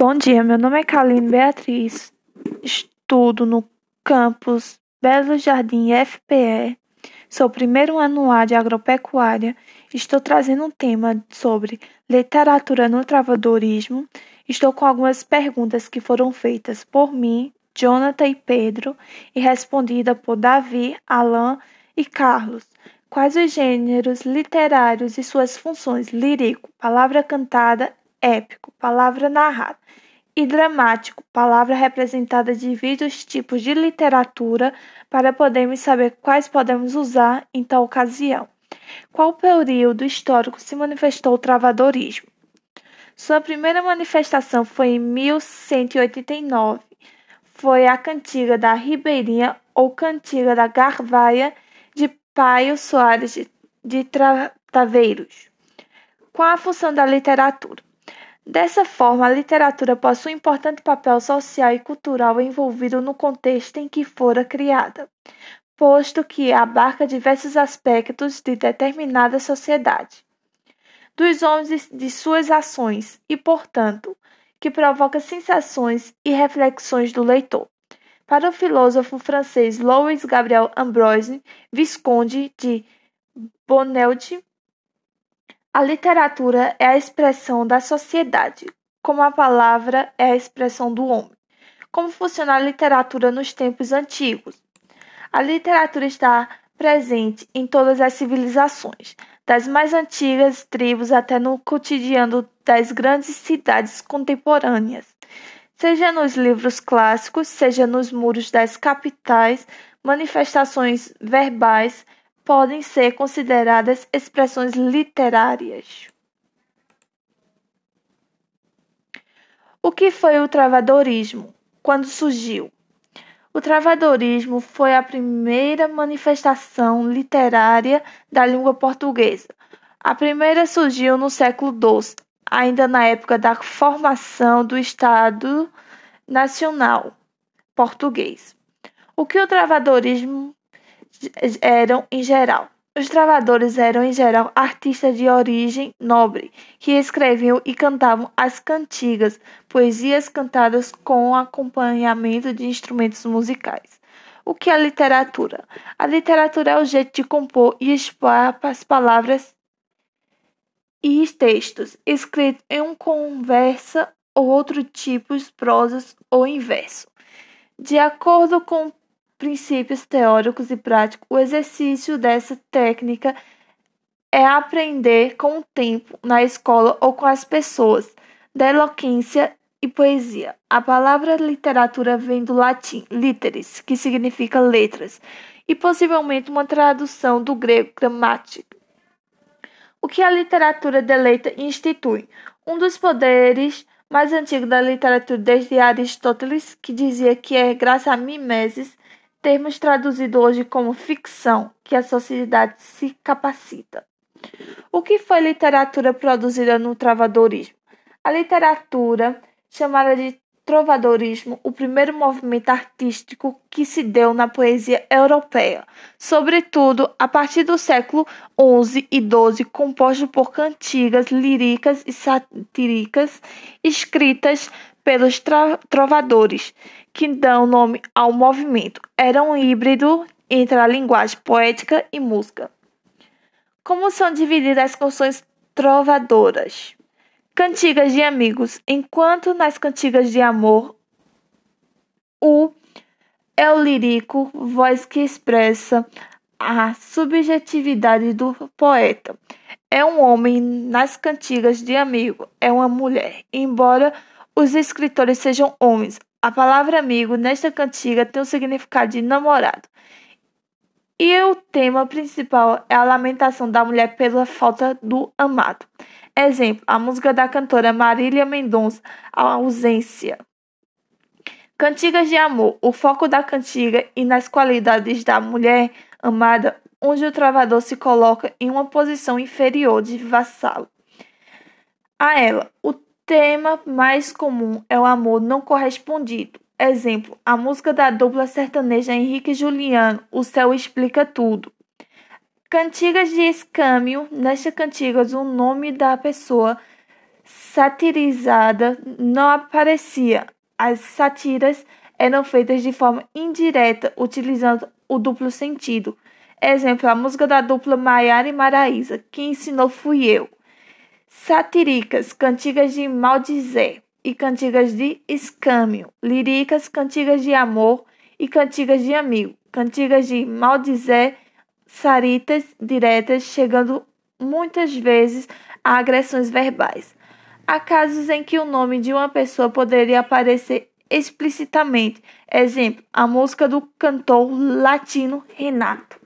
Bom dia, meu nome é Kaline Beatriz, estudo no campus Belo Jardim FPE, sou primeiro ano A de agropecuária, estou trazendo um tema sobre literatura no travadorismo. Estou com algumas perguntas que foram feitas por mim, Jonathan e Pedro, e respondida por Davi, Alain e Carlos. Quais os gêneros literários e suas funções? Lírico, palavra cantada épico, palavra narrada, e dramático, palavra representada divide os tipos de literatura para podermos saber quais podemos usar em tal ocasião. Qual período histórico se manifestou o travadorismo? Sua primeira manifestação foi em 1189. Foi a cantiga da Ribeirinha ou cantiga da Garvaia de Paio Soares de, de Taveiros. Qual a função da literatura? Dessa forma, a literatura possui um importante papel social e cultural envolvido no contexto em que fora criada, posto que abarca diversos aspectos de determinada sociedade, dos homens e de suas ações e, portanto, que provoca sensações e reflexões do leitor. Para o filósofo francês Louis Gabriel Ambroise, Visconde de Bonald, a literatura é a expressão da sociedade, como a palavra é a expressão do homem. Como funciona a literatura nos tempos antigos? A literatura está presente em todas as civilizações, das mais antigas tribos até no cotidiano das grandes cidades contemporâneas. Seja nos livros clássicos, seja nos muros das capitais, manifestações verbais, podem ser consideradas expressões literárias. O que foi o travadorismo? Quando surgiu? O travadorismo foi a primeira manifestação literária da língua portuguesa. A primeira surgiu no século XII, ainda na época da formação do Estado Nacional Português. O que o travadorismo eram, em geral, os travadores eram, em geral, artistas de origem nobre, que escreviam e cantavam as cantigas, poesias cantadas com acompanhamento de instrumentos musicais. O que é literatura? A literatura é o jeito de compor e expor as palavras e textos escritos em uma conversa ou outro tipo prosas ou inverso. De acordo com princípios teóricos e práticos, o exercício dessa técnica é aprender com o tempo, na escola ou com as pessoas, da eloquência e poesia. A palavra literatura vem do latim literis, que significa letras, e possivelmente uma tradução do grego gramática. O que a literatura deleita e institui? Um dos poderes mais antigos da literatura desde Aristóteles, que dizia que é graças a mimeses termos traduzido hoje como ficção, que a sociedade se capacita. O que foi literatura produzida no travadorismo? A literatura, chamada de trovadorismo, o primeiro movimento artístico que se deu na poesia europeia, sobretudo a partir do século XI e XII, composto por cantigas líricas e satíricas escritas pelos trovadores, que dão nome ao movimento. Era um híbrido entre a linguagem poética e música. Como são divididas as canções trovadoras? Cantigas de amigos. Enquanto nas cantigas de amor, o é o lírico, voz que expressa a subjetividade do poeta. É um homem nas cantigas de amigo, é uma mulher. Embora os escritores sejam homens, a palavra amigo nesta cantiga tem o significado de namorado. E o tema principal é a lamentação da mulher pela falta do amado. Exemplo, a música da cantora Marília Mendonça, A Ausência. Cantigas de amor. O foco da cantiga e nas qualidades da mulher amada, onde o travador se coloca em uma posição inferior de vassalo. A ela, o tema mais comum é o amor não correspondido. Exemplo, a música da dupla sertaneja Henrique e Juliano, O Céu Explica Tudo. Cantigas de escâmio. Nesta cantigas, o nome da pessoa satirizada não aparecia. As sátiras eram feitas de forma indireta, utilizando o duplo sentido. Exemplo, a música da dupla Maiara e Maraísa, que ensinou fui eu. Satíricas, cantigas de maldizé e cantigas de escâmio. Líricas, cantigas de amor e cantigas de amigo. Cantigas de maldizé, saritas diretas, chegando muitas vezes a agressões verbais. Há casos em que o nome de uma pessoa poderia aparecer explicitamente. Exemplo, a música do cantor latino Renato.